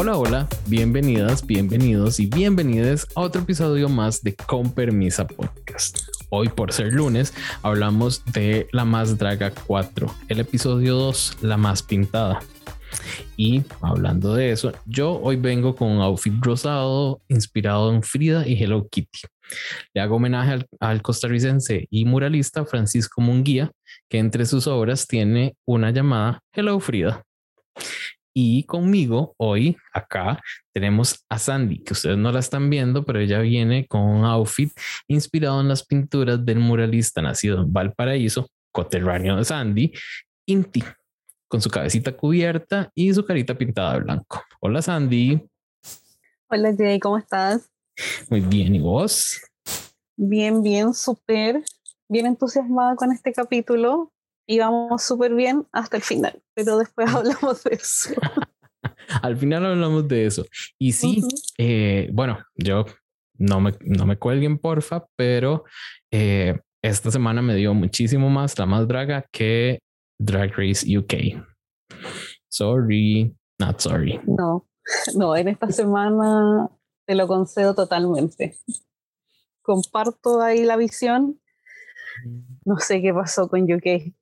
Hola, hola, bienvenidas, bienvenidos y bienvenidas a otro episodio más de Con Permisa Podcast. Hoy, por ser lunes, hablamos de La Más Draga 4, el episodio 2, La Más Pintada. Y hablando de eso, yo hoy vengo con un outfit rosado inspirado en Frida y Hello Kitty. Le hago homenaje al, al, costarricense y muralista Francisco Munguía, que entre sus obras tiene una llamada Hello Frida. Y conmigo hoy acá tenemos a Sandy, que ustedes no la están viendo, pero ella viene con un outfit inspirado en las pinturas del muralista nacido en Valparaíso, coterráneo de Sandy, Inti, con su cabecita cubierta y su carita pintada de blanco. Hola Sandy. Hola Jay, ¿cómo estás? Muy bien, ¿y vos? Bien, bien, súper, bien entusiasmada con este capítulo íbamos súper bien hasta el final, pero después hablamos de eso. Al final hablamos de eso. Y sí, uh -huh. eh, bueno, yo no me, no me cuelguen, porfa, pero eh, esta semana me dio muchísimo más la más draga que Drag Race UK. Sorry, not sorry. No, no, en esta semana te lo concedo totalmente. Comparto ahí la visión. No sé qué pasó con UK.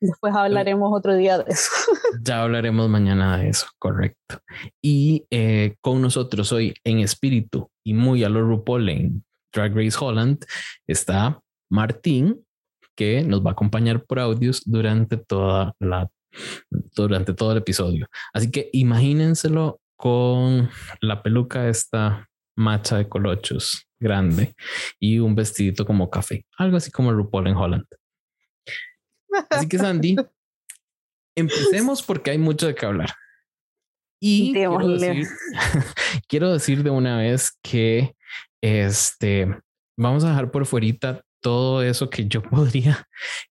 Después hablaremos otro día de eso. Ya hablaremos mañana de eso, correcto. Y eh, con nosotros hoy en espíritu y muy a lo RuPaul en Drag Race Holland está Martín, que nos va a acompañar por audios durante toda la durante todo el episodio. Así que imagínenselo con la peluca esta macha de colochos grande y un vestidito como café, algo así como RuPaul en Holland. Así que Sandy, empecemos porque hay mucho de qué hablar. Y quiero decir, quiero decir, de una vez que este vamos a dejar por fuera todo eso que yo podría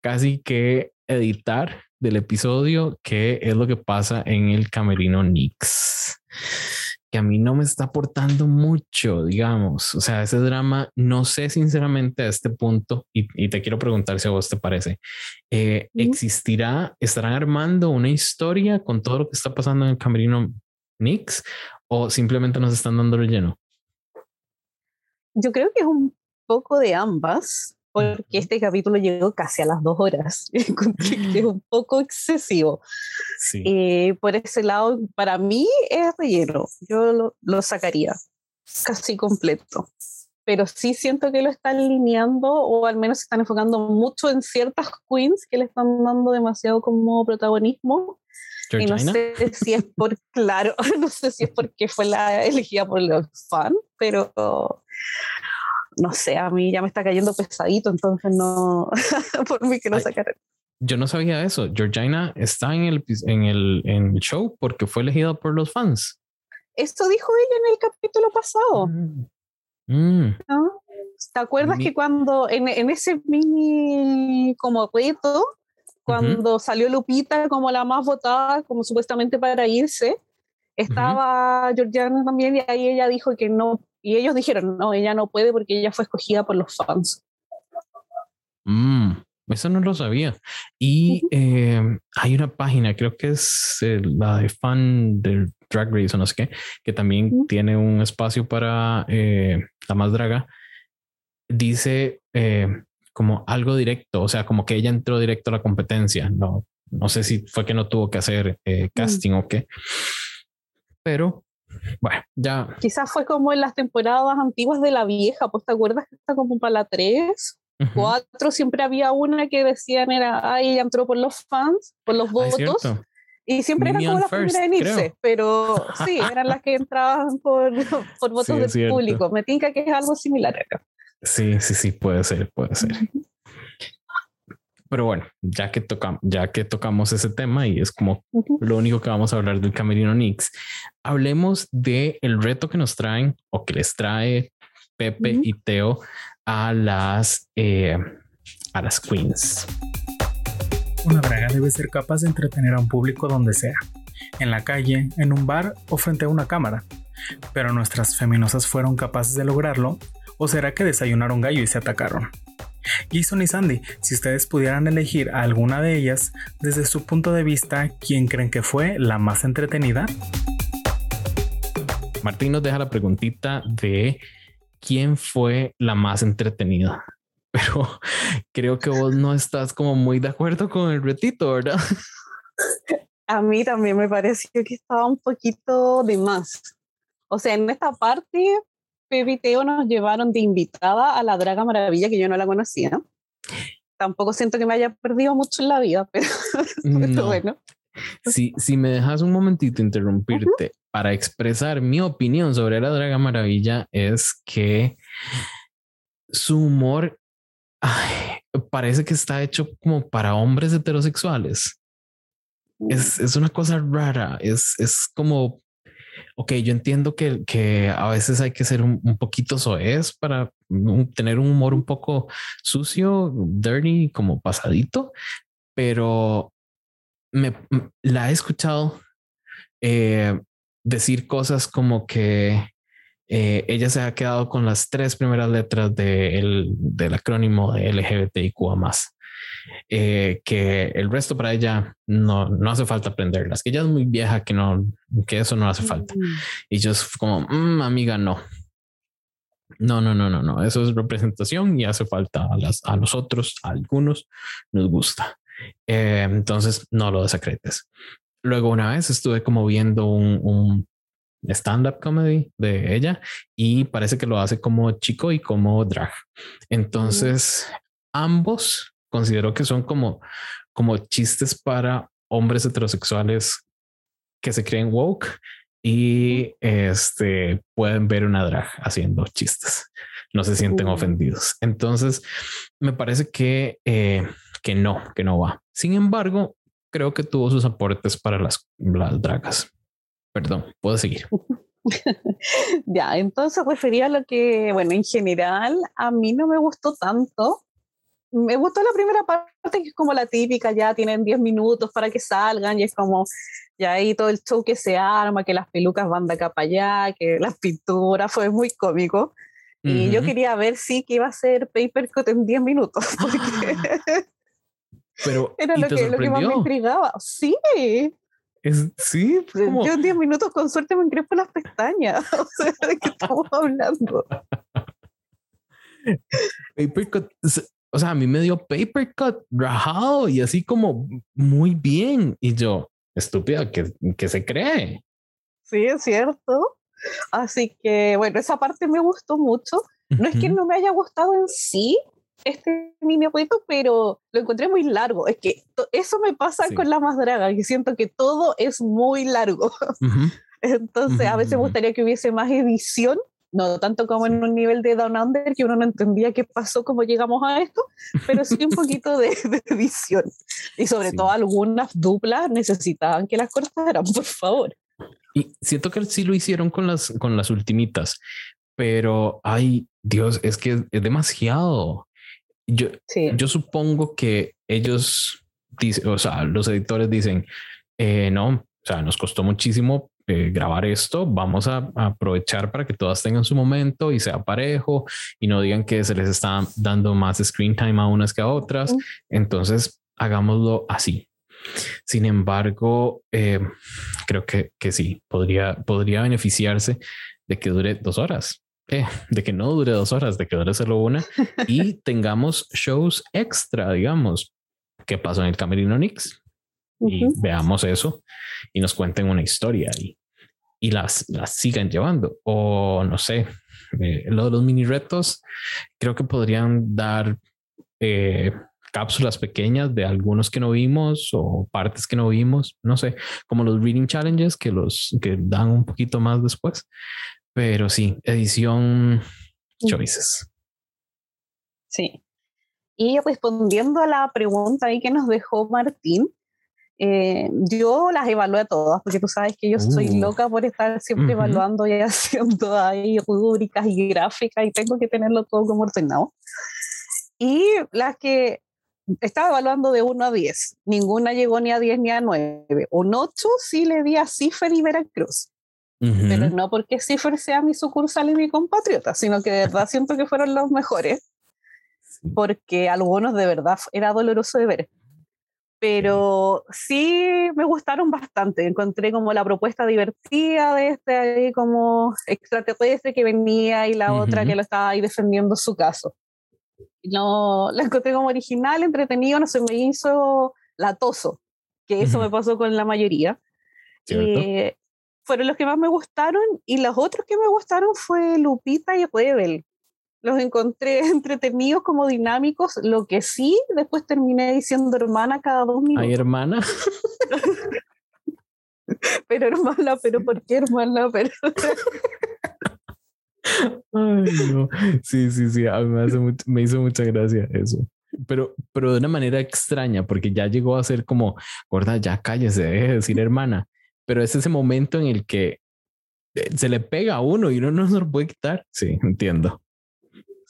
casi que editar del episodio, que es lo que pasa en el camerino Nix que a mí no me está aportando mucho, digamos. O sea, ese drama, no sé sinceramente a este punto, y, y te quiero preguntar si a vos te parece, eh. ¿existirá, estarán armando una historia con todo lo que está pasando en el camerino Nix o simplemente nos están dando lleno? Yo creo que es un poco de ambas, porque este capítulo llegó casi a las dos horas, que es un poco excesivo. Sí. Eh, por ese lado, para mí es relleno, yo lo, lo, sacaría casi completo. Pero sí siento que lo están lineando o al menos se están enfocando mucho en ciertas queens que le están dando demasiado como protagonismo. Georgina? Y no sé si es por, claro, no sé si es porque fue la elegida por los fans, pero no sé, a mí ya me está cayendo pesadito, entonces no, por mí que no sacar. Yo no sabía eso. Georgina está en el, en, el, en el show porque fue elegida por los fans. Esto dijo ella en el capítulo pasado. Mm. Mm. ¿No? ¿Te acuerdas Mi... que cuando en, en, ese mini como reto, cuando uh -huh. salió Lupita como la más votada, como supuestamente para irse, estaba uh -huh. Georgiana también y ahí ella dijo que no y ellos dijeron, no, ella no puede porque ella fue escogida por los fans. Mm, eso no lo sabía. Y uh -huh. eh, hay una página, creo que es eh, la de fan del Drag Race o no sé qué, que también uh -huh. tiene un espacio para eh, la más draga. Dice eh, como algo directo, o sea, como que ella entró directo a la competencia. No, no sé si fue que no tuvo que hacer eh, casting uh -huh. o qué. Pero bueno, ya. Quizás fue como en las temporadas antiguas de la vieja, pues te acuerdas que está como para la 3, uh -huh. 4, siempre había una que decían era, ay, ella entró por los fans, por los votos. Ah, y siempre era como la first, primera en irse, creo. pero sí, eran las que entraban por, por votos sí, del cierto. público. Me tinca que es algo similar acá. Sí, sí, sí, puede ser, puede ser. Uh -huh. Pero bueno, ya que, tocamos, ya que tocamos ese tema y es como uh -huh. lo único que vamos a hablar del Camerino Nix, hablemos del el reto que nos traen o que les trae Pepe uh -huh. y Teo a las, eh, a las queens. Una draga debe ser capaz de entretener a un público donde sea, en la calle, en un bar o frente a una cámara. Pero nuestras feminosas fueron capaces de lograrlo, o será que desayunaron gallo y se atacaron. Jason y Sandy, si ustedes pudieran elegir a alguna de ellas, desde su punto de vista, ¿quién creen que fue la más entretenida? Martín nos deja la preguntita de quién fue la más entretenida. Pero creo que vos no estás como muy de acuerdo con el retito, ¿verdad? A mí también me pareció que estaba un poquito de más. O sea, en esta parte, Pepe y Teo nos llevaron de invitada a la Draga Maravilla, que yo no la conocía. Tampoco siento que me haya perdido mucho en la vida, pero, bueno. Si, si me dejas un momentito interrumpirte para expresar mi opinión sobre la Draga Maravilla, es que su humor parece que está hecho como para hombres heterosexuales. Es, es una cosa rara, es, es como ok, yo entiendo que, que a veces hay que ser un, poquito soez para tener un humor un poco sucio, dirty, como pasadito, pero me la he escuchado eh, decir cosas como que eh, ella se ha quedado con las tres primeras letras de del acrónimo de LGBTIQ más. Eh, que el resto para ella no, no hace falta aprenderlas, que ella es muy vieja, que no, que eso no hace falta. Mm. Y yo es como, mm, amiga, no. No, no, no, no, no. Eso es representación y hace falta a, las, a nosotros, a algunos nos gusta. Eh, entonces no lo desacretes. Luego una vez estuve como viendo un, un stand-up comedy de ella y parece que lo hace como chico y como drag. Entonces, ambos considero que son como, como chistes para hombres heterosexuales que se creen woke y este pueden ver una drag haciendo chistes. No se sienten ofendidos. Entonces, me parece que, eh, que no, que no va. Sin embargo, creo que tuvo sus aportes para las, las dragas. Perdón, puedo seguir. ya, entonces refería a lo que, bueno, en general a mí no me gustó tanto me gustó la primera parte, que es como la típica, ya tienen 10 minutos para que salgan y es como, ya ahí todo el show que se arma, que las pelucas van de acá para allá, que las pinturas, fue muy cómico. Y yo quería ver si que iba a ser Papercut en 10 minutos. Pero, era lo, que, lo que más me intrigaba. Sí. Es, sí, como... yo en 10 minutos con suerte me por las pestañas. o sea, ¿de qué estamos hablando? Papercut o sea, a mí me dio paper cut rajado y así como muy bien. Y yo, estúpida, que, que se cree. Sí, es cierto. Así que, bueno, esa parte me gustó mucho. No es que no me haya gustado en sí este mini juego, pero lo encontré muy largo. Es que eso me pasa con la más draga, que siento que todo es muy largo. Entonces, a veces me gustaría que hubiese más edición no tanto como en un nivel de Down Under, que uno no entendía qué pasó, cómo llegamos a esto, pero sí un poquito de, edición. Y sobre todo algunas duplas necesitaban que las cortaran, por favor. Y siento que sí lo hicieron con las, con las ultimitas, pero ay, Dios, es que es demasiado. Yo, yo supongo que ellos, dicen, o sea, los editores dicen, eh, no, o sea, nos costó muchísimo eh, grabar esto, vamos a, aprovechar para que todas tengan su momento y sea parejo y no digan que se les está dando más screen time a unas que a otras. Entonces, hagámoslo así. Sin embargo, eh, creo que, que sí, podría, podría beneficiarse de que dure dos horas. Eh, de que no dure dos horas, de que dure solo una y tengamos shows extra, digamos. ¿Qué pasó en el Camerino Nix? Y veamos eso y nos cuenten una historia y, y las, las sigan llevando. O no sé, eh, lo de los mini retos, creo que podrían dar eh, cápsulas pequeñas de algunos que no vimos o partes que no vimos, no sé, como los reading challenges que los que dan un poquito más después. Pero sí, edición choices. Sí. Y respondiendo a la pregunta ahí que nos dejó Martín, eh, yo las evalué todas, porque tú sabes que yo soy uh. loca por estar siempre evaluando y haciendo ahí rúbricas y gráficas y tengo que tenerlo todo como ordenado. Y las que estaba evaluando de 1 a 10, ninguna llegó ni a 10 ni a 9. Un 8 sí le di a Cipher y Veracruz. Pero no porque Cipher sea mi sucursal y mi compatriota, sino que de verdad siento que fueron los mejores, porque algunos de verdad era doloroso de ver pero sí me gustaron bastante. Encontré como la propuesta divertida de este como extraterrestre que venía y la otra que lo estaba ahí defendiendo su caso. No, la encontré como original, entretenido, no se me hizo latoso, que eso me pasó con la mayoría. Eh, fueron los que más me gustaron y los otros que me gustaron fue Lupita y Rebel los encontré entretenidos, como dinámicos. Lo que sí, después terminé diciendo hermana cada dos minutos. ¿Hay hermana? pero hermana, pero ¿por qué hermana? Pero... Ay, no. Sí, sí, sí, a mí me, me hizo mucha gracia eso. Pero, pero de una manera extraña, porque ya llegó a ser como, gorda, ya cállese, deje de decir hermana. Pero es ese momento en el que eh, se le pega a uno y uno no se lo puede quitar. Sí, entiendo.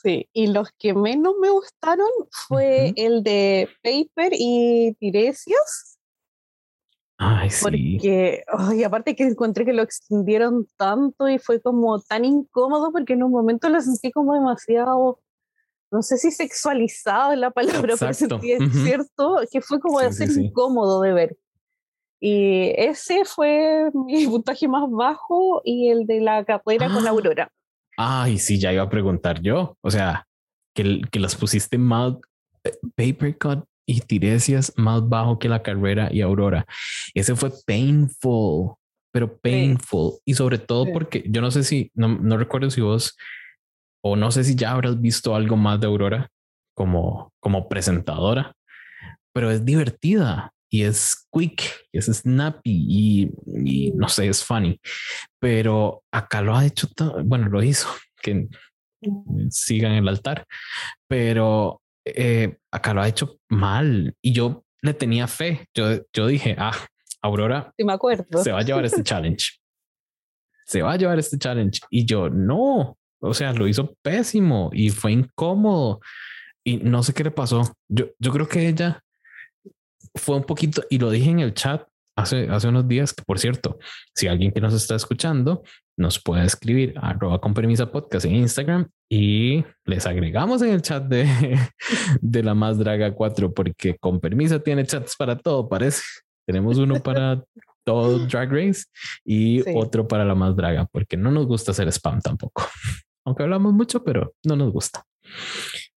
Sí, y los que menos me gustaron fue el de Paper y Tiresias. Ay, sí. Porque, ay, aparte que encontré que lo extendieron tanto y fue como tan incómodo porque en un momento lo sentí como demasiado, no sé si sexualizado en la palabra, pero sentí, cierto, que fue como de ser incómodo de ver. Y ese fue mi puntaje más bajo y el de la carrera con Aurora. Ay, sí, ya iba a preguntar yo. O sea, que, que las pusiste más Papercut y Tiresias más bajo que la carrera y Aurora. Ese fue painful, pero painful. Y sobre todo porque yo no sé si, no, no recuerdo si vos, o no sé si ya habrás visto algo más de Aurora como, como presentadora, pero es divertida y es quick, y es snappy y, y, no sé, es funny. Pero acá lo ha hecho, bueno, lo hizo, que sigan el altar, pero eh, acá lo ha hecho mal y yo le tenía fe. Yo, yo dije, ah, Aurora sí, me acuerdo. se va a llevar este challenge. Se va a llevar este challenge. Y yo, no, o sea, lo hizo pésimo y fue incómodo. Y no sé qué le pasó. Yo, yo creo que ella fue un poquito, y lo dije en el chat hace, hace unos días, que por cierto, si alguien que nos está escuchando nos puede escribir a arroba con permisa podcast en Instagram y les agregamos en el chat de, de la más draga 4 porque con permiso tiene chats para todo, parece. Tenemos uno para todo Drag Race y otro para la más draga, porque no nos gusta hacer spam tampoco. Aunque hablamos mucho, pero no nos gusta.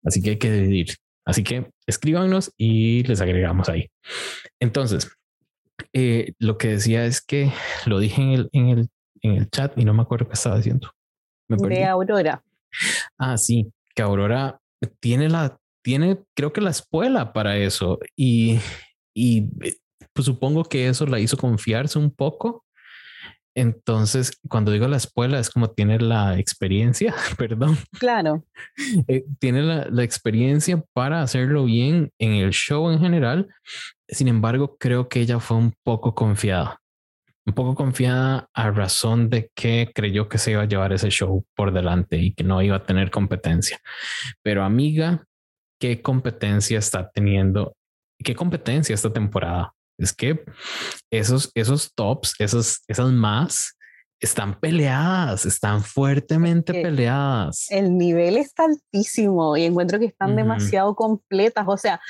Así que hay que dividir. Así que escríbanos y les agregamos ahí. Entonces, eh, lo que decía es que lo dije en el, en el, en el chat y no me acuerdo qué estaba diciendo. de Aurora. Ah, sí, que Aurora tiene la, tiene, creo que la escuela para eso y, y pues supongo que eso la hizo confiarse un poco entonces, cuando digo la escuela, es como tiene la experiencia, perdón. Claro. Eh, tiene la, experiencia para hacerlo bien en el show en general. Sin embargo, creo que ella fue un poco confiada. Un poco confiada a razón de que creyó que se iba a llevar ese show por delante y que no iba a tener competencia. Pero amiga, ¿qué competencia está teniendo? ¿Qué competencia esta temporada? Es que esos, esos tops, esos, esas más, están peleadas, están fuertemente peleadas. El nivel está altísimo y encuentro que están demasiado completas. O sea,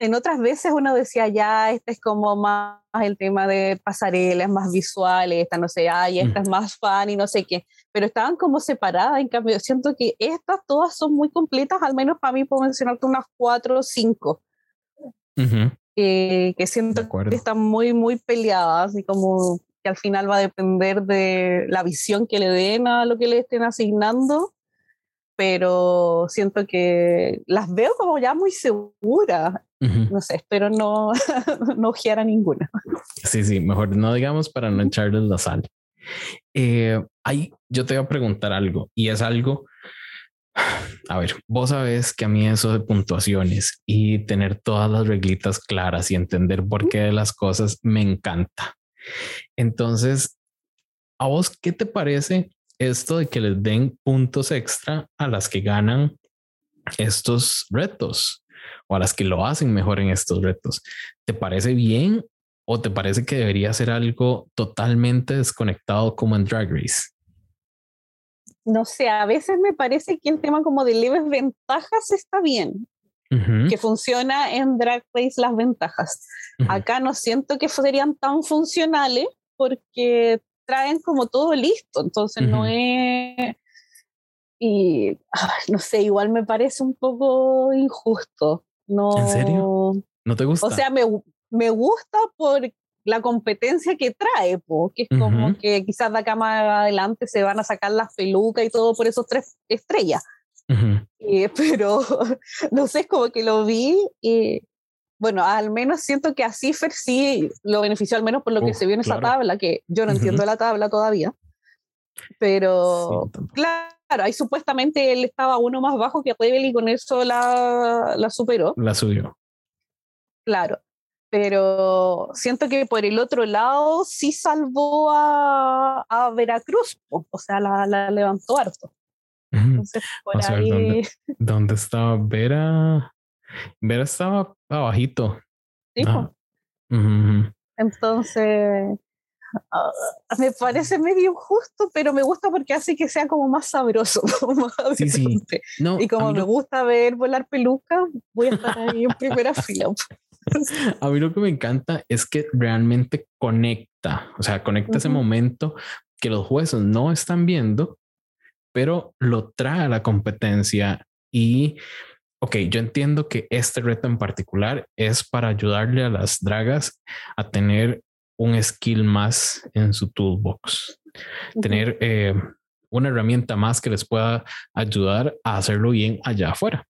en otras veces uno decía, ya, este es como más el tema de pasarelas más visuales, esta no sé, ay, esta es más fan y no sé qué, pero estaban como separadas. En cambio, siento que estas todas son muy completas, al menos para mí puedo mencionarte unas cuatro o cinco que, siento que están muy, muy peleadas y como que al final va a depender de la visión que le den a lo que le estén asignando, pero siento que las veo como ya muy seguras. No sé, espero no, no ojear a ninguna. Sí, sí, mejor no digamos para no echarles la sal. Eh, ahí yo te voy a preguntar algo y es algo a ver, vos sabés que a mí eso de puntuaciones y tener todas las reglitas claras y entender por qué de las cosas me encanta. Entonces, ¿a vos qué te parece esto de que les den puntos extra a las que ganan estos retos o a las que lo hacen mejor en estos retos? ¿Te parece bien o te parece que debería ser algo totalmente desconectado como en Drag Race? No sé, a veces me parece que el tema como de leves ventajas está bien. que funciona en Drag Race las ventajas. Acá no siento que serían tan funcionales porque traen como todo listo, entonces no es... Y no sé, igual me parece un poco injusto. No, ¿En serio? ¿No te gusta? O sea, me, me gusta por la competencia que trae, que es como que quizás de acá más adelante se van a sacar las pelucas y todo por esos tres estrellas. Eh, pero no sé, es como que lo vi y bueno, al menos siento que a Cipher sí lo benefició, al menos por lo que se vio en esa tabla, que yo no entiendo la tabla todavía. Pero claro, ahí supuestamente él estaba uno más bajo que Rebel y con eso la, la superó. La subió. Claro pero siento que por el otro lado sí salvó a, a Veracruz, o sea, la, la levantó harto. Entonces, por ahí... ¿dónde, estaba Vera? Vera estaba abajito. Sí, Entonces, ah, me parece medio injusto, pero me gusta porque hace que sea como más sabroso. sí, sí. y como me gusta ver volar peluca, voy a estar ahí en primera fila. A mí lo que me encanta es que realmente conecta, o sea, conecta ese momento que los jueces no están viendo, pero lo trae a la competencia y, ok, yo entiendo que este reto en particular es para ayudarle a las dragas a tener un skill más en su toolbox, tener eh, una herramienta más que les pueda ayudar a hacerlo bien allá afuera.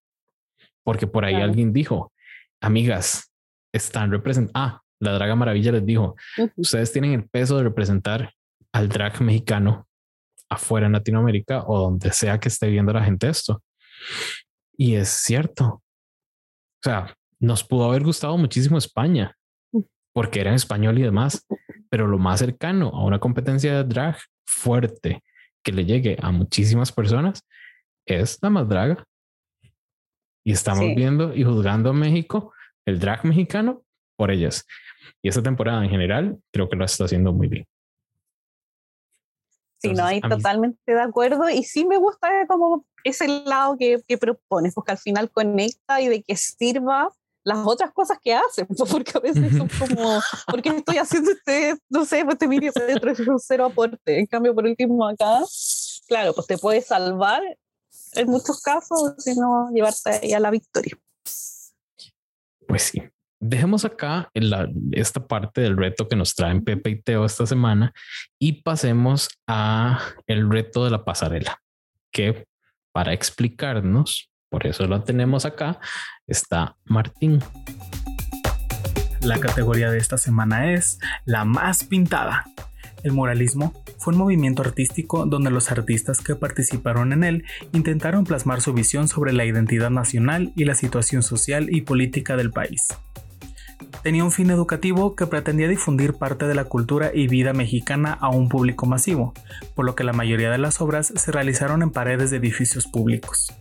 Porque por ahí alguien dijo, amigas, están representando. Ah, la Draga Maravilla les dijo: Ustedes tienen el peso de representar al drag mexicano afuera en Latinoamérica o donde sea que esté viendo la gente esto. Y es cierto. O sea, nos pudo haber gustado muchísimo España porque era en español y demás, pero lo más cercano a una competencia de drag fuerte que le llegue a muchísimas personas es la más draga. Y estamos viendo y juzgando a México el drag mexicano por ellas. Y esta temporada en general creo que lo está haciendo muy bien. Sí, no, ahí totalmente de acuerdo. Y sí me gusta como ese lado que, que, propones, porque al final conecta y de que sirva las otras cosas que hacen, porque a veces son como, porque estoy haciendo este, no sé, pues te mire dentro de un cero aporte. En cambio, por último, acá, claro, pues te puede salvar en muchos casos, sino llevarte a la victoria. Pues sí. Dejemos acá esta parte del reto que nos traen Pepe y Teo esta semana y pasemos a el reto de la pasarela, que para explicarnos, por eso lo tenemos acá, está Martín. La categoría de esta semana es la más pintada. El muralismo fue un movimiento artístico donde los artistas que participaron en él intentaron plasmar su visión sobre la identidad nacional y la situación social y política del país. Tenía un fin educativo que pretendía difundir parte de la cultura y vida mexicana a un público masivo, por lo que la mayoría de las obras se realizaron en paredes de edificios públicos.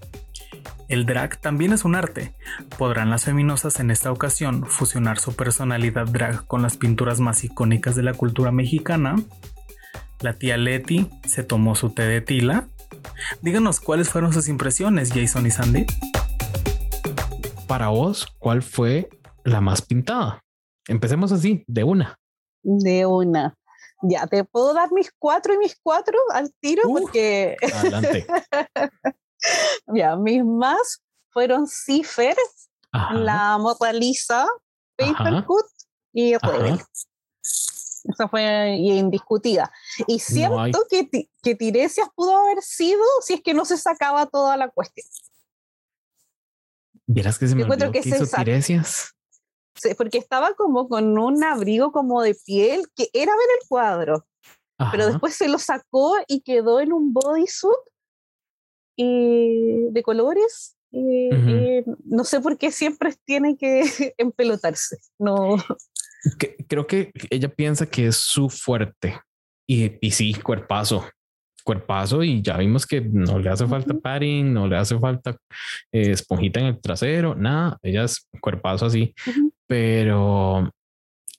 El drag también es un arte. ¿Podrán las feminosas en esta ocasión fusionar su personalidad drag con las pinturas más icónicas de la cultura mexicana? La tía Leti se tomó su té de tila. Díganos cuáles fueron sus impresiones, Jason y Sandy. Para vos, ¿cuál fue la más pintada? Empecemos así, de una. De una. Ya, te puedo dar mis cuatro y mis cuatro al tiro porque... Adelante. ya, mis más fueron Cipher, la Mota Lisa, Papercut y Rebel. Esa fue indiscutida. Y siento que, que Tiresias pudo haber sido si es que no se sacaba toda la cuestión. Vieras que se me olvidó que, hizo Tiresias. Sí, porque estaba como con un abrigo como de piel que era ver el cuadro. Pero después se lo sacó y quedó en un bodysuit y de colores. Y, no sé por qué siempre tiene que empelotarse. No. creo que ella piensa que es su fuerte. Y, y sí, cuerpazo. Cuerpazo, y ya vimos que no le hace falta padding, no le hace falta eh, esponjita en el trasero, nada. Ella es cuerpazo así. Pero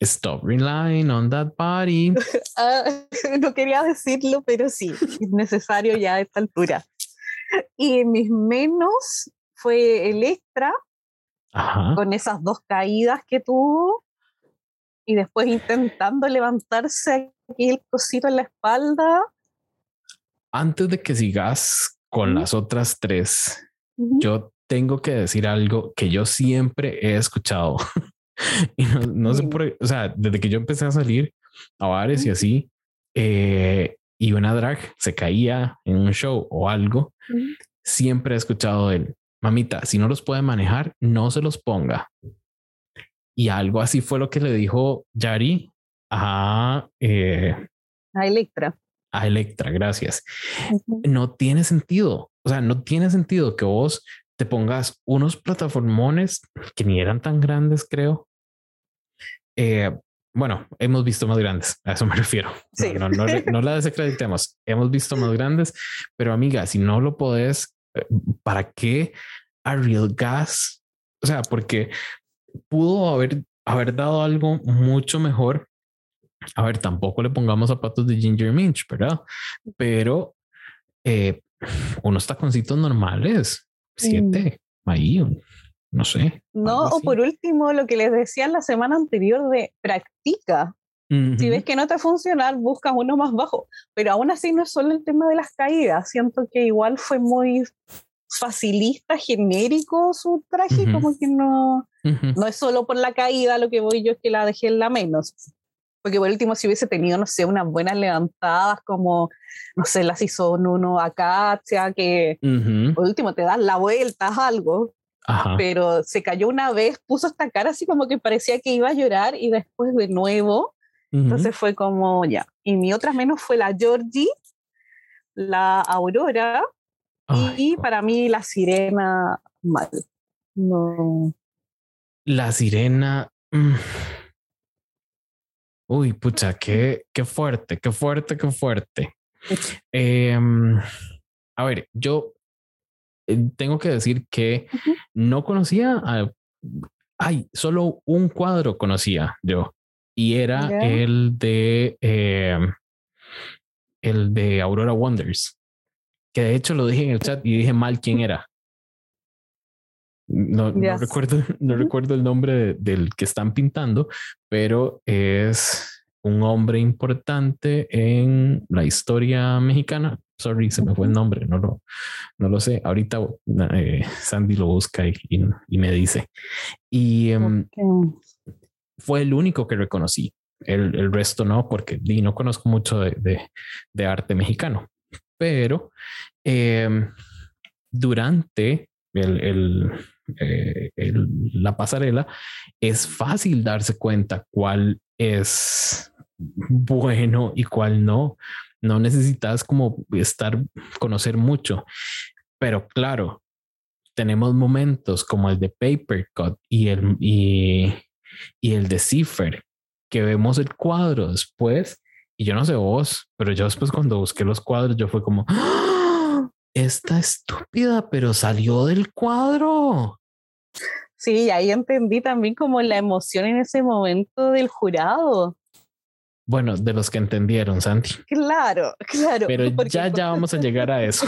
Stop relying on that body. Ah, no quería decirlo, pero sí, es necesario ya a esta altura. Y mis menos fue el extra, con esas dos caídas que tuvo y después intentando levantarse aquí el cosito en la espalda. Antes de que sigas con las otras tres, yo tengo que decir algo que yo siempre he escuchado. Y no, sé por o sea, desde que yo empecé a salir a bares y así, eh, y una drag se caía en un show o algo, siempre he escuchado él, mamita, si no los puede manejar, no se los ponga. Y algo así fue lo que le dijo Yari a, eh, a Electra. A Electra, gracias. No tiene sentido. O sea, no tiene sentido que vos te pongas unos plataformones que ni eran tan grandes, creo. Eh, bueno, hemos visto más grandes, a eso me refiero. No, no, no, la desacreditemos. Hemos visto más grandes, pero amiga, si no lo podés, eh, ¿para qué a Real Gas? O sea, porque pudo haber, haber dado algo mucho mejor. A ver, tampoco le pongamos zapatos de Ginger Minch, ¿verdad? Pero eh, unos taconcitos normales, siete, ahí, no sé. No, o por último, lo que les decía la semana anterior de practica. Si ves que no te funciona, buscas uno más bajo. Pero aún así no es solo el tema de las caídas. Siento que igual fue muy facilista, genérico su traje, como que no, no es solo por la caída, lo que voy yo es que la dejé en la menos. Porque por último, si hubiese tenido, no sé, unas buenas levantadas, como, no sé, las hizo uno acá, sea que por último te das la vuelta, algo, pero se cayó una vez, puso esta cara así como que parecía que iba a llorar y después de nuevo. Entonces fue como ya. Y mi otra menos fue la Georgie, la Aurora y para mí la Sirena mal. No. La Sirena. Mm. Uy, pucha, qué, qué fuerte, qué fuerte, qué fuerte. Em, a ver, yo tengo que decir que no conocía a, ay, solo un cuadro conocía yo y era el de em, el de Aurora Wonders, que de hecho lo dije en el chat y dije mal quién era. No, no recuerdo, no recuerdo el nombre del que están pintando, pero es un hombre importante en la historia mexicana. Sorry, se me fue el nombre, no lo, no lo sé. Ahorita eh, Sandy lo busca y, y, me dice. Y em, fue el único que reconocí. El, el resto no, porque no conozco mucho de, de, de arte mexicano. Pero em, durante el, el, eh, la pasarela es fácil darse cuenta cuál es bueno y cuál no. No necesitas como estar, conocer mucho, pero claro, tenemos momentos como el de Paper Cut y el, y, y el de Cipher, que vemos el cuadro después, y yo no sé vos, pero yo después cuando busqué los cuadros, yo fue como, ¡Ah! esta estúpida, pero salió del cuadro. Sí, ahí entendí también como la emoción en ese momento del jurado. Bueno, de los que entendieron, Santi. Claro, claro. Pero ya, ya vamos a llegar a eso.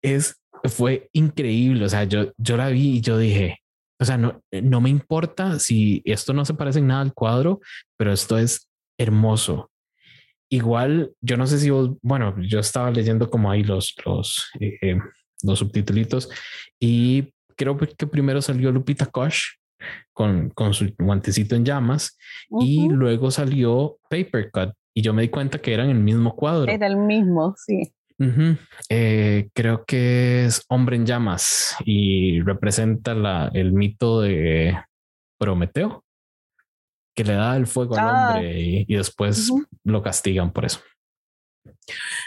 es, fue increíble. O sea, yo, yo la vi y yo dije, o sea, no, no me importa si esto no se parece en nada al cuadro, pero esto es hermoso. Igual, yo no sé si vos, bueno, yo estaba leyendo como ahí los, los, eh, eh, los subtitulitos y creo que primero salió Lupita Koch con, con su guantecito en llamas y luego salió Paper Cut y yo me di cuenta que eran el mismo cuadro. Era el mismo, sí. Eh, creo que es Hombre en Llamas y representa la, el mito de Prometeo, que le da el fuego al ah. hombre y, después lo castigan por eso.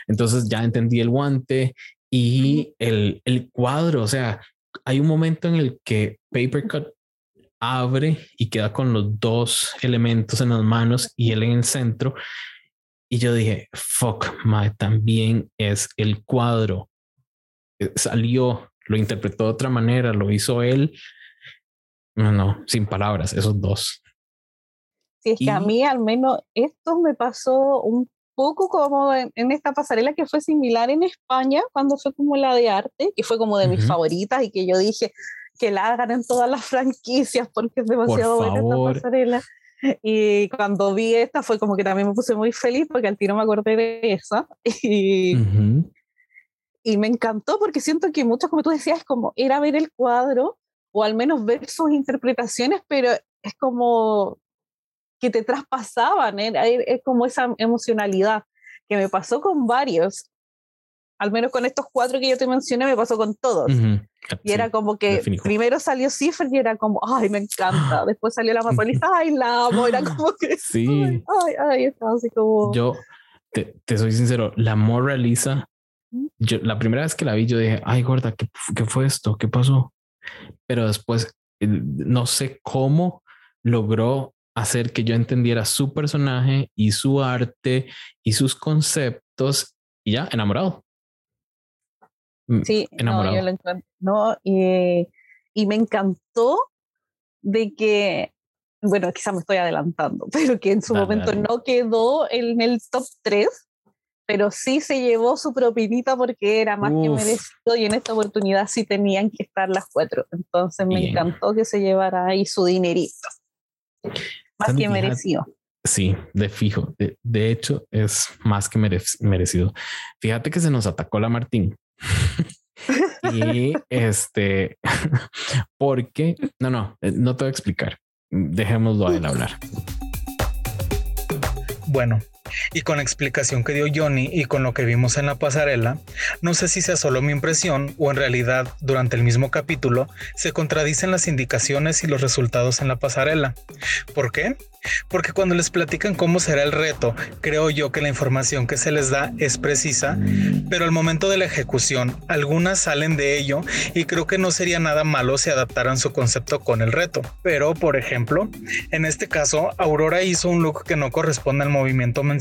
Entonces ya entendí el guante y el, el cuadro, o sea, hay un momento en el que Papercut abre y queda con los dos elementos en las manos y él en el centro y yo dije, fuck, my, también es el cuadro. Eh, salió, lo interpretó de otra manera, lo hizo él. No, no, sin palabras, esos dos. Sí, es que a mí al menos esto me pasó un poco como en, esta pasarela que fue similar en España, cuando fue como la de arte, que fue como de mis favoritas y que yo dije que la hagan en todas las franquicias porque es demasiado buena esta pasarela. Y cuando vi esta fue como que también me puse muy feliz porque al tiro me acordé de esa. Y, y me encantó porque siento que mucho, como tú decías, como era ver el cuadro o al menos ver sus interpretaciones, pero es como que te traspasaban, ¿eh? es como esa emocionalidad que me pasó con varios, al menos con estos cuatro que yo te mencioné, me pasó con todos. Y era como que primero salió Cipher y era como, ay, me encanta. Después salió la mapolista, ay, la amo. Era como que, sí. ay, ay, estaba así como. Yo te, te soy sincero, la moraliza. Yo, la primera vez que la vi, yo dije, ay, gorda, ¿qué, qué fue esto? ¿Qué pasó? Pero después, no sé cómo logró hacer que yo entendiera su personaje y su arte y sus conceptos y ya enamorado. Mm, sí, enamorado. No, yo lo no, y, y me encantó de que, bueno, quizá me estoy adelantando, pero que en su momento no quedó en el top 3, pero sí se llevó su propinita porque era más que merecido y en esta oportunidad sí tenían que estar las cuatro. Entonces me encantó que se llevara ahí su dinerito. Más que merecido. Sí, de fijo. De, hecho, es más que merecido. Fíjate que se nos atacó la Martín. y este, porque, no, no, eh, no te voy a explicar. Dejémoslo a él hablar. Bueno, y con la explicación que dio Johnny y con lo que vimos en la pasarela, no sé si sea solo mi impresión o en realidad durante el mismo capítulo se contradicen las indicaciones y los resultados en la pasarela. ¿Por qué? Porque cuando les platican cómo será el reto, creo yo que la información que se les da es precisa, pero al momento de la ejecución, algunas salen de ello y creo que no sería nada malo si adaptaran su concepto con el reto. Pero, por ejemplo, en este caso, Aurora hizo un look que no corresponde al movimiento mencionado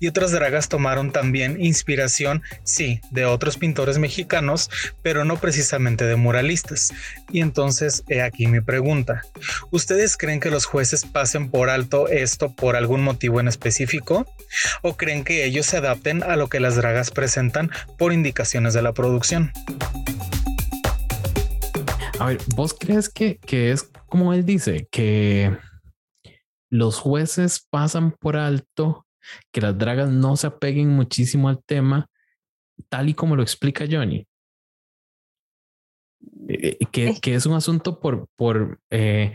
y otras dragas tomaron también inspiración, sí, de otros pintores mexicanos, pero no precisamente de muralistas. Y entonces, he aquí mi pregunta. ¿Ustedes creen que los jueces pasen por alto esto por algún motivo en específico? ¿O creen que ellos se adapten a lo que las dragas presentan por indicaciones de la producción? A ver, ¿vos crees que, que es como él dice, que los jueces pasan por alto, que las dragas no se apeguen muchísimo al tema, tal y como lo explica Johnny? Eh, eh, que, que, es un asunto por, por eh,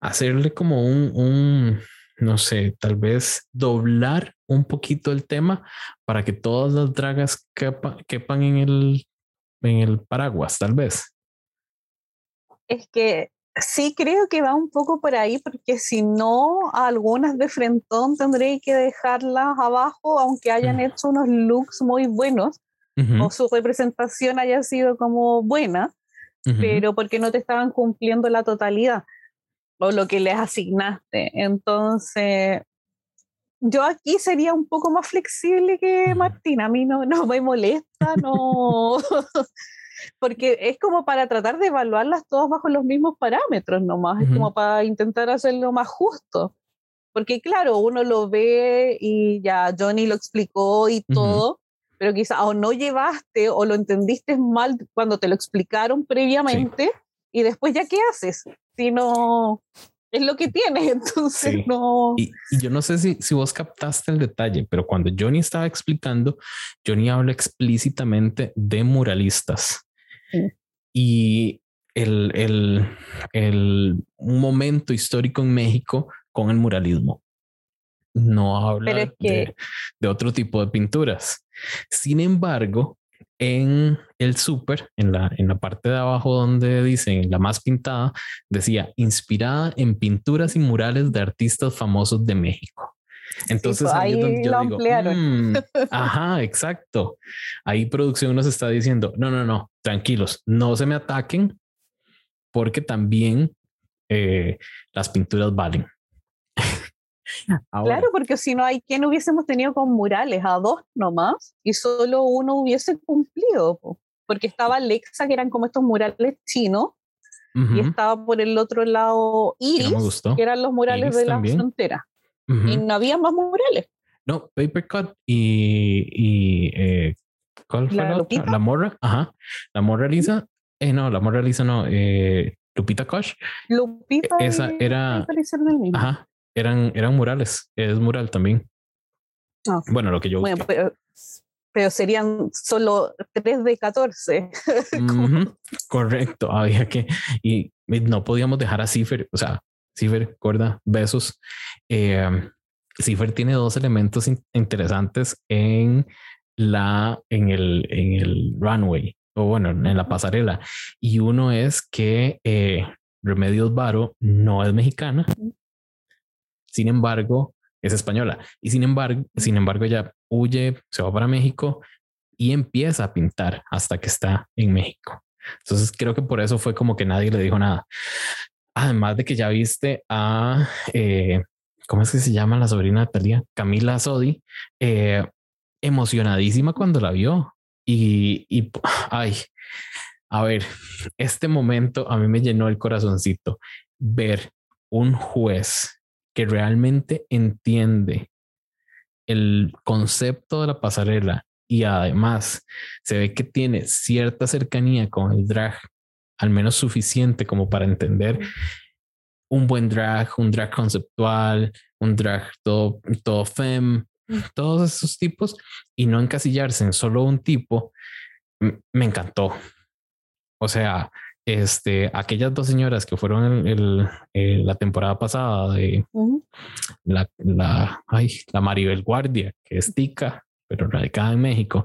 hacerle como un, un, no sé, tal vez doblar un poquito el tema para que todas las dragas quepan en el, en el paraguas, tal vez. Es que sí creo que va un poco por ahí, porque si no, algunas de frentón tendré que dejarlas abajo, aunque hayan hecho unos looks muy buenos o su representación haya sido como buena, pero porque no te estaban cumpliendo la totalidad o lo que les asignaste. Entonces, yo aquí sería un poco más flexible que Martín. A mí no, no me molesta, no. Porque es como para tratar de evaluarlas todas bajo los mismos parámetros nomás. Es como para intentar hacerlo más justo. Porque claro, uno lo ve y ya Johnny lo explicó y todo, pero quizá o no llevaste o lo entendiste mal cuando te lo explicaron previamente y después ya qué haces si no es lo que tienes, entonces no. Y, yo no sé si, si vos captaste el detalle, pero cuando Johnny estaba explicando, Johnny habla explícitamente de muralistas y el, el, el, momento histórico en México con el muralismo. No habla de, de otro tipo de pinturas. Sin embargo, en el súper, en la, en la parte de abajo donde dicen la más pintada, decía inspirada en pinturas y murales de artistas famosos de México. Entonces ahí, ahí yo digo, mm, ajá, exacto. Ahí producción nos está diciendo, no, no, no, tranquilos, no se me ataquen porque también eh, las pinturas valen. Claro, porque si no hay quien hubiésemos tenido con murales a dos nomás y solo uno hubiese cumplido, porque estaba Alexa, que eran como estos murales chinos, y estaba por el otro lado Iris, que eran los murales de la frontera. Y no había más murales. No, Paper Cut y, y eh, ¿cuál fue la, otra? La morra, ajá. La morra Lisa, eh, no, la morra Lisa no, eh, Lupita Kosh. Lupita. Esa era. Ajá, eran, eran murales, es mural también. Ah. Bueno, lo que yo. Bueno, pero, pero, serían solo 3 de 14. correcto, había que. Y no podíamos dejar a Cipher, o sea, Cipher, corda, besos. Eh, Cipher tiene dos elementos interesantes en la en el, en el runway o bueno, en la pasarela. Y uno es que eh, Remedios Varo no es mexicana, sin embargo, es española. Y sin embargo, sin embargo, ella huye, se va para México y empieza a pintar hasta que está en México. Entonces creo que por eso fue como que nadie le dijo nada. Además de que ya viste a, eh, ¿cómo es que se llama la sobrina de? Camila Sodi, eh, emocionadísima cuando la vio. Y, y, ay, a ver, este momento a mí me llenó el corazoncito ver un juez que realmente entiende el concepto de la pasarela y además se ve que tiene cierta cercanía con el drag, al menos suficiente como para entender un buen drag, un drag conceptual, un drag todo, todo fem, todos esos tipos y no encasillarse en solo un tipo, me encantó. O sea, este, aquellas dos señoras que fueron el, la temporada pasada de la, la, ay, la Maribel Guardia, que es tica, pero radicada en México,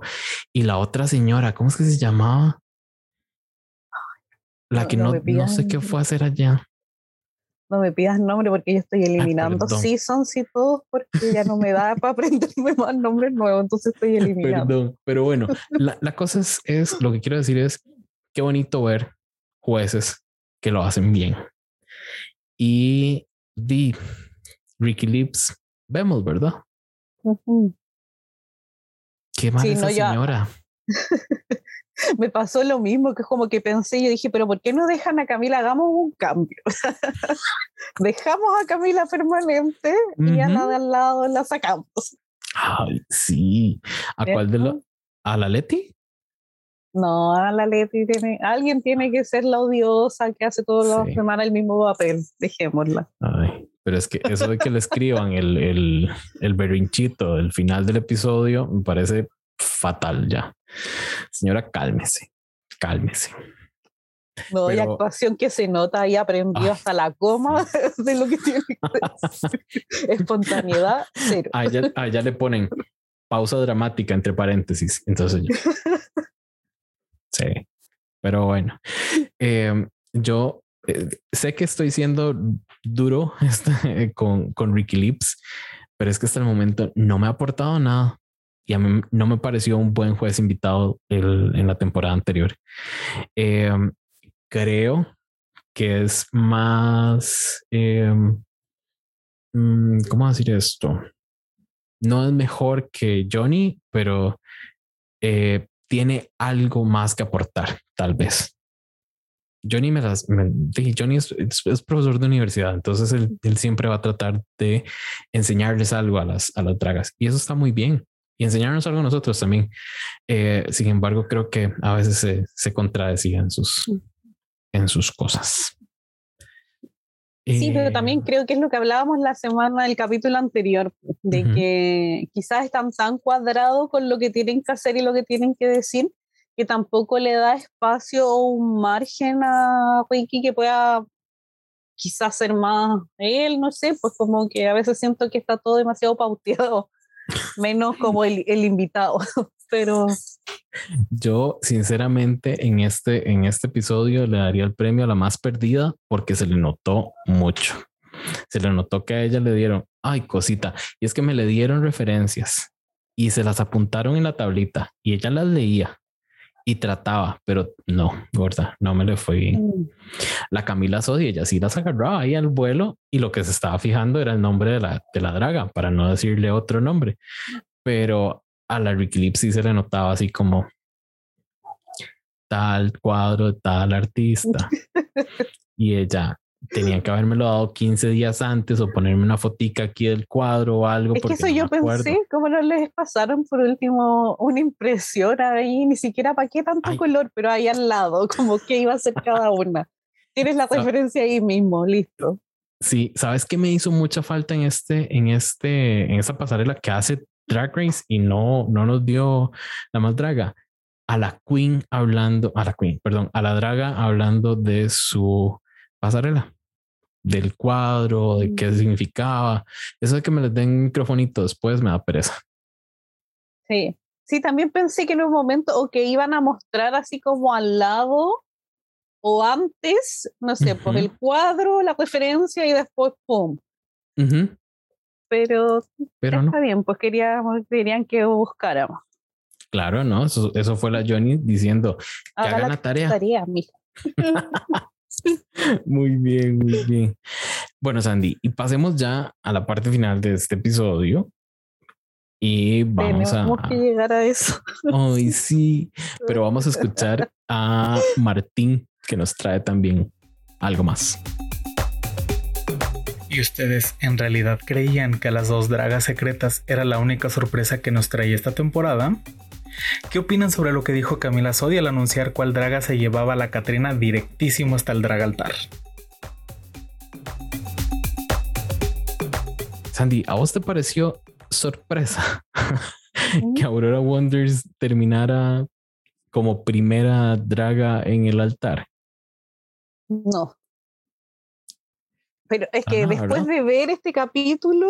y la otra señora, ¿cómo es que se llamaba? La que no, no, sé qué fue a hacer allá. No me pidas nombre porque yo estoy eliminando seasons y todo porque ya no me da para aprenderme más nombres nuevos, entonces estoy eliminando. Perdón, pero bueno, la, la cosa es, es, lo que quiero decir es, qué bonito ver jueces que lo hacen bien. Y di Ricky Lips, vemos, ¿verdad? Qué mala esa señora. me pasó lo mismo, que es como que pensé, yo dije, pero ¿por qué no dejan a Camila? Hagamos un cambio. Dejamos a Camila permanente y a la de al lado la sacamos. Ay, sí. ¿A cuál de los? ¿A la Leti? No, la Leti tiene, alguien tiene que ser la odiosa que hace todos los semanas el mismo papel, dejémosla. Ay, pero es que eso de que le escriban el, el, el berrinchito del final del episodio me parece fatal ya. Señora, cálmese, cálmese. No, hay actuación que se nota ahí aprendió hasta la coma de lo que tiene que decir. Espontaneidad, cero. Allá, allá le ponen pausa dramática entre paréntesis. Entonces, Sí, pero bueno, em, yo eh, sé que estoy siendo duro este, con, con Ricky Lips, pero es que hasta el momento no me ha aportado nada y a mí no me pareció un buen juez invitado en la temporada anterior. Em, creo que es más, mm, ¿cómo decir esto? No es mejor que Johnny, pero eh, tiene algo más que aportar, tal vez. Johnny me las Johnny es, profesor de universidad, entonces él, siempre va a tratar de enseñarles algo a las, a las dragas y eso está muy bien y enseñarnos algo a nosotros también. Eh, sin embargo, creo que a veces se, se contradecían sus, en sus cosas. Sí, pero también eh, creo que es lo que hablábamos la semana del capítulo anterior, de que quizás están tan cuadrados con lo que tienen que hacer y lo que tienen que decir, que tampoco le da espacio o un margen a Ricky que pueda quizás ser más él, no sé, pues como que a veces siento que está todo demasiado pauteado, menos como el, el invitado, pero yo, sinceramente, en este, en este episodio le daría el premio a la más perdida porque se le notó mucho. Se le notó que a ella le dieron, ay, cosita. Y es que me le dieron referencias y se las apuntaron en la tablita y ella las leía y trataba, pero no, gorda, no me le fue bien. Mm. La Camila Sodi, ella sí las agarraba ahí al vuelo y lo que se estaba fijando era el nombre de la, de la draga, para no decirle otro nombre. Pero a la Ricky sí se le notaba así como tal cuadro, tal artista. y ella tenían que haberme lo dado 15 días antes o ponerme una fotica aquí del cuadro o algo. Es que eso yo pensé, ¿cómo no les pasaron por último una impresión ahí? Ni siquiera para qué tanto color, pero ahí al lado, como que iba a ser cada una. Tienes la referencia ahí mismo, listo. Sí, sabes que me hizo mucha falta en este, en este, en esa pasarela que hace Drag Race y no, no nos dio la más draga a la Queen hablando, a la Queen, perdón, a la draga hablando de su pasarela, del cuadro, de qué significaba. Eso de que me les den un microfonito después me da pereza. Sí, sí, también pensé que en un momento o que iban a mostrar así como al lado o antes, no sé, pues el cuadro, la referencia y después ¡pum! Pero, Pero está bien, pues queríamos, querían que buscáramos. Claro, ¿no? Eso, eso fue la Johnny diciendo que hagan la, tarea. tarea muy bien, muy bien. Bueno, Sandy, y pasemos ya a la parte final de este episodio. Y vamos Tenemos a. que llegar a eso. Ay, sí. Pero vamos a escuchar a Martín que nos trae también algo más. ¿Y ustedes en realidad creían que las dos dragas secretas era la única sorpresa que nos traía esta temporada? ¿Qué opinan sobre lo que dijo Camila Sodi al anunciar cuál draga se llevaba a la Catrina directísimo hasta el dragaltar? Sandy, ¿a vos te pareció sorpresa que Aurora Wonders terminara como primera draga en el altar? No. Pero es que después de ver este capítulo,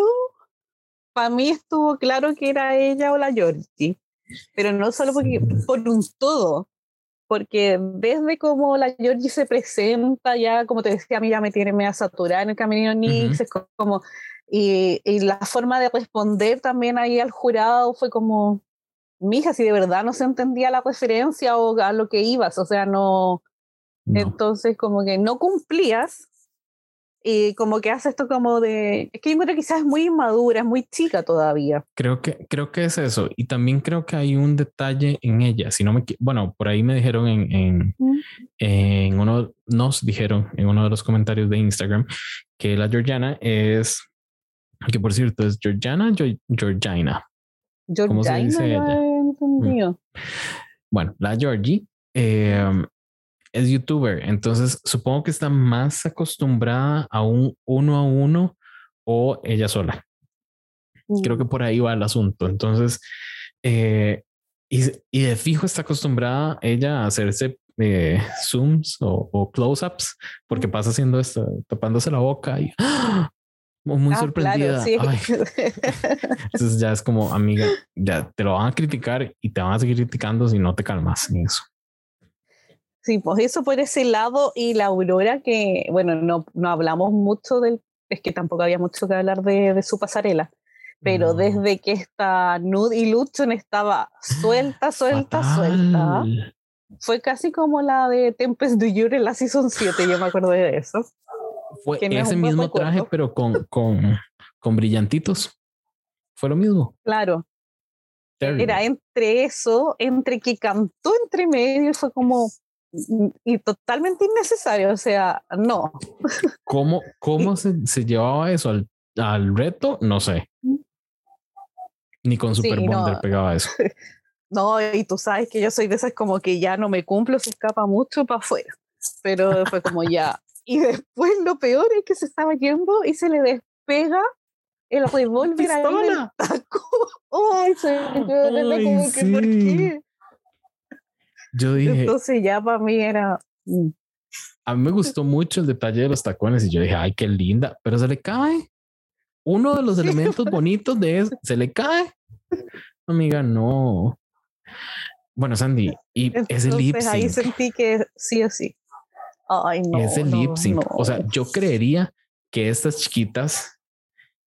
para mí estuvo claro que era ella o la Georgie. Pero no solo porque, por un todo, porque desde como la Georgie se presenta, ya como te decía, a mí ya me tiene media saturada en el camino Nix, es como, y, y, la forma de responder también ahí al jurado fue como, mija, si de verdad no se entendía la referencia o a lo que ibas, o sea, no, entonces, como que no cumplías y como que hace esto como de... Es que yo creo que quizás es muy inmadura, es muy chica todavía. Creo que, creo que es eso. Y también creo que hay un detalle en ella. Si no me... Bueno, por ahí me dijeron en, en, en uno... Nos dijeron en uno de los comentarios de Instagram que la Georgiana es... Que por cierto es Georgiana, Georgina. ¿Cómo se dice ella? Mm. Bueno, la Georgie eh, es youtuber, entonces supongo que está más acostumbrada a un uno a uno o ella sola. Creo que mm. por ahí va el asunto. Entonces, eh, y, de fijo está acostumbrada ella a hacerse eh, zooms o, close-ups porque pasa haciendo esto, tapándose la boca y ¡ah! muy ah, sorprendida. Entonces ya es como, amiga, ya te lo van a criticar y te van a seguir criticando si no te calmas en eso. Sí, pues eso por ese lado y la Aurora que, bueno, no, no hablamos mucho del, es que tampoco había mucho que hablar de, de su pasarela, pero desde que esta Nude y Luchon estaba suelta, suelta, suelta, fue casi como la de Tempest du Jour en la Season 7, yo me acuerdo de eso. Fue ese mismo traje, pero con, con, con brillantitos. Fue lo mismo. Claro. Era entre eso, entre que cantó entre medio fue como, y totalmente innecesario, o sea, no. ¿Cómo, cómo se, se, llevaba eso al, al, reto? No sé. Ni con Super Bonder pegaba eso. No, y tú sabes que yo soy de esas como que ya no me cumplo, se escapa mucho para afuera. Pero fue como ya. Y después lo peor es que se estaba yendo y se le despega el revólver a el taco. Ay, se como que, ¿por qué? Yo dije. Entonces ya para mí era. Mm. A mí me gustó mucho el detalle de los tacones y yo dije, ay, qué linda, pero se le cae. Uno de los elementos bonitos de eso, se le cae. Amiga, no. Bueno, Sandy, y ese lip sync. Ahí sentí que sí o sí. Ay, no. Ese lip sync. O sea, yo creería que estas chiquitas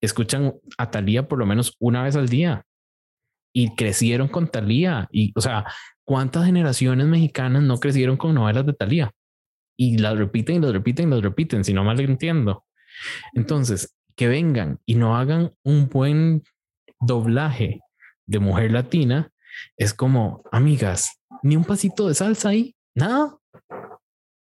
escuchan a Talía por lo menos una vez al día y crecieron con Talía. Y, o sea, ¿cuántas generaciones mexicanas no crecieron con novelas de Talía? Y las repiten y las repiten y las repiten, si no mal entiendo. Entonces, que vengan y no hagan un buen doblaje de mujer latina, es como, amigas, ni un pasito de salsa ahí, nada.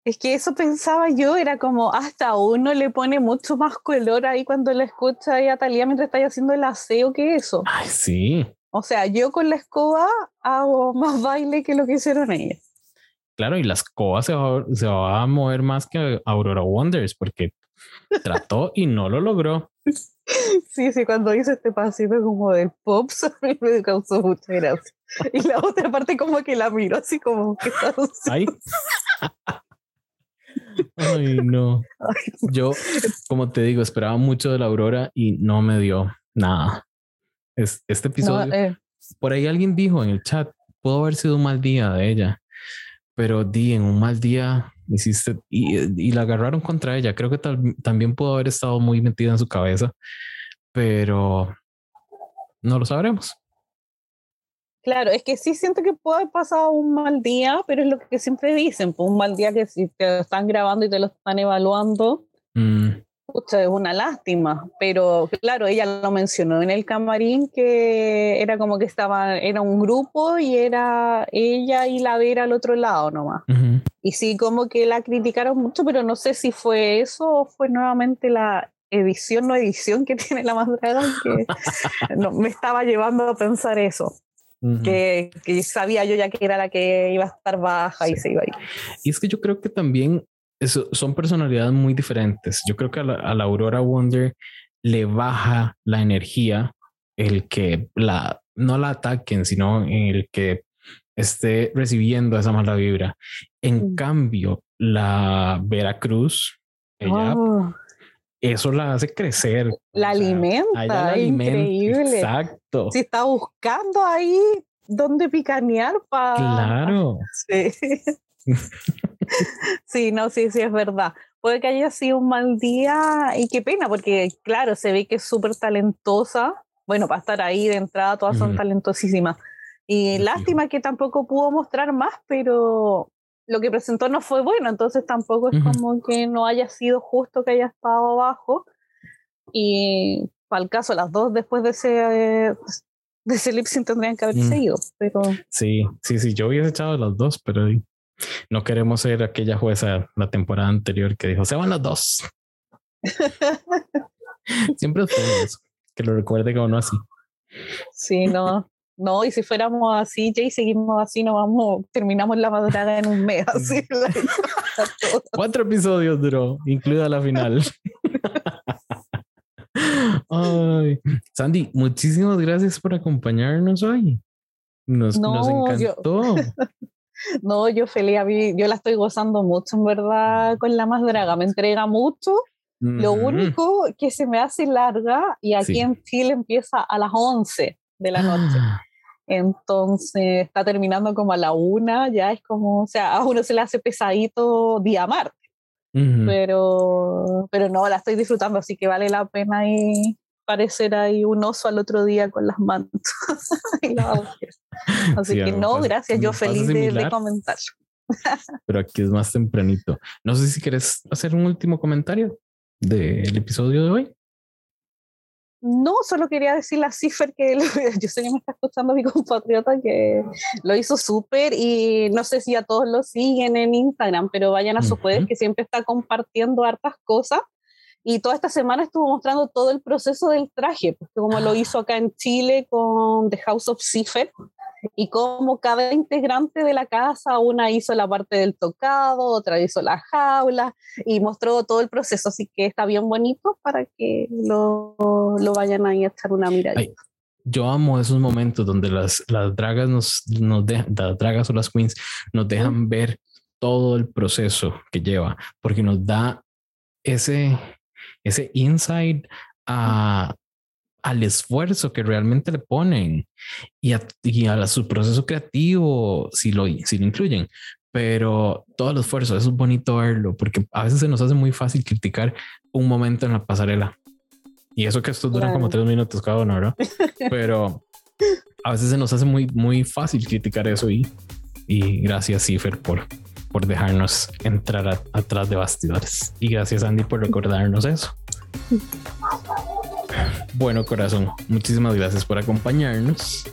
Es que eso pensaba yo, era como hasta uno le pone mucho más color ahí cuando le escucha a Talía mientras está haciendo el aseo que eso. Ay, sí. O sea, yo con la escoba hago más baile que lo que hicieron ellas. Claro, y la escoba se va, se va a mover más que Aurora Wonders porque trató y no lo logró. Sí, sí, cuando hice este pasito como del pop, me causó mucha gracia. Y la otra parte como que la miro así como que está Ay. Ay, no. Yo, como te digo, esperaba mucho de la Aurora y no me dio nada. Es, este episodio, eh. por ahí alguien dijo en el chat, pudo haber sido un mal día de ella, pero di en un mal día hiciste y, la agarraron contra ella. Creo que también pudo haber estado muy metida en su cabeza, pero no lo sabremos. Claro, es que sí siento que puede haber pasado un mal día, pero es lo que siempre dicen, pues un mal día que si te están grabando y te lo están evaluando, mm. Es una lástima. Pero claro, ella lo mencionó en el camarín que era como que estaba, era un grupo y era ella y la Vera al otro lado nomás. Y sí, como que la criticaron mucho, pero no sé si fue eso o fue nuevamente la edición, no edición que tiene la más que no, me estaba llevando a pensar eso que, sabía yo ya que era la que iba a estar baja y se iba a ir. Y es que yo creo que también eso, son personalidades muy diferentes. Yo creo que a la, Aurora Wonder le baja la energía el que la no la ataquen, sino el que esté recibiendo esa mala vibra. En mm. cambio, la Veracruz, ella oh eso la hace crecer. La alimenta, increíble. Exacto. Si está buscando ahí dónde picanear para. Claro. Sí. sí, no, sí, sí, es verdad. Puede que haya sido un mal día y qué pena, porque claro, se ve que es súper talentosa. Bueno, para estar ahí de entrada, todas son talentosísimas. Y lástima que tampoco pudo mostrar más, pero lo que presentó no fue bueno, entonces tampoco es como que no haya sido justo que haya estado abajo. Y para el caso, las dos después de ese, de ese lip tendrían que haber mm. seguido. Pero... Sí, sí, sí, yo hubiese echado las dos, pero no queremos ser aquella jueza la temporada anterior que dijo, se van las dos. Siempre es eso, que lo recuerde como no así. Sí, no, no, y si fuéramos así, Jay, seguimos así, no vamos, terminamos la madrugada en un mes. Así, Cuatro episodios duró, incluida la final. Ay, Sandy, muchísimas gracias por acompañarnos hoy. Nos, nos encantó. No, yo feliz, a mí, yo la estoy gozando mucho, en verdad, con la más draga. Me entrega mucho. Lo único que se me hace larga, y aquí en Chile empieza a las 11 de la noche. Ah. Entonces está terminando como a la una, ya es como, o sea, a uno se le hace pesadito día martes. pero, pero no, la estoy disfrutando, así que vale la pena ahí parecer ahí un oso al otro día con las manos. así que no, gracias, yo feliz de, de comentar. pero aquí es más tempranito. No sé si quieres hacer un último comentario del episodio de hoy. No, solo quería decirle a Cifer que yo sé que me está escuchando mi compatriota que lo hizo súper y no sé si a todos lo siguen en Instagram, pero vayan a su uh que siempre está compartiendo hartas cosas. Y toda esta semana estuvo mostrando todo el proceso del traje, porque como lo hizo acá en Chile con The House of Cifer, y como cada integrante de la casa, una hizo la parte del tocado, otra hizo la jaula y mostró todo el proceso, así que está bien bonito para que lo, lo vayan a echar una mirada. yo amo esos momentos donde las, las dragas nos, nos dejan, las dragas o las queens nos dejan ver todo el proceso que lleva, porque nos da ese, ese insight a, al esfuerzo que realmente le ponen y a, y a su proceso creativo, si lo, si lo incluyen. Pero todo el esfuerzo, eso es bonito verlo, porque a veces se nos hace muy fácil criticar un momento en la pasarela. Y eso que esto dura como tres minutos cada uno, ¿verdad? Pero a veces se nos hace muy, muy fácil criticar eso y, y gracias, Cifer, por, por dejarnos entrar atrás de bastidores. Y gracias, Andy, por recordarnos eso. Bueno, corazón, muchísimas gracias por acompañarnos.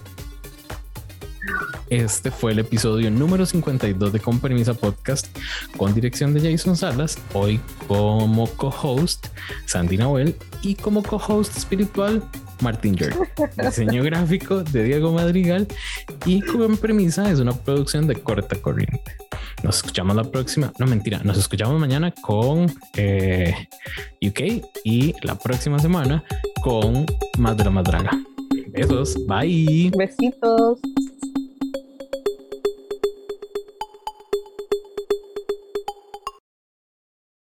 este fue el episodio número 52 de Con Permisa Podcast con dirección de Jason Salas. Hoy como co-host Sandy Nahuel y como co-host espiritual Martín York. Diseño gráfico de Diego Madrigal y Con Premisa es una producción de corta corriente. Nos escuchamos la próxima. No, mentira. Nos escuchamos mañana con eh, UK y la próxima semana con Más Madraga. Besos. Bye. Besitos.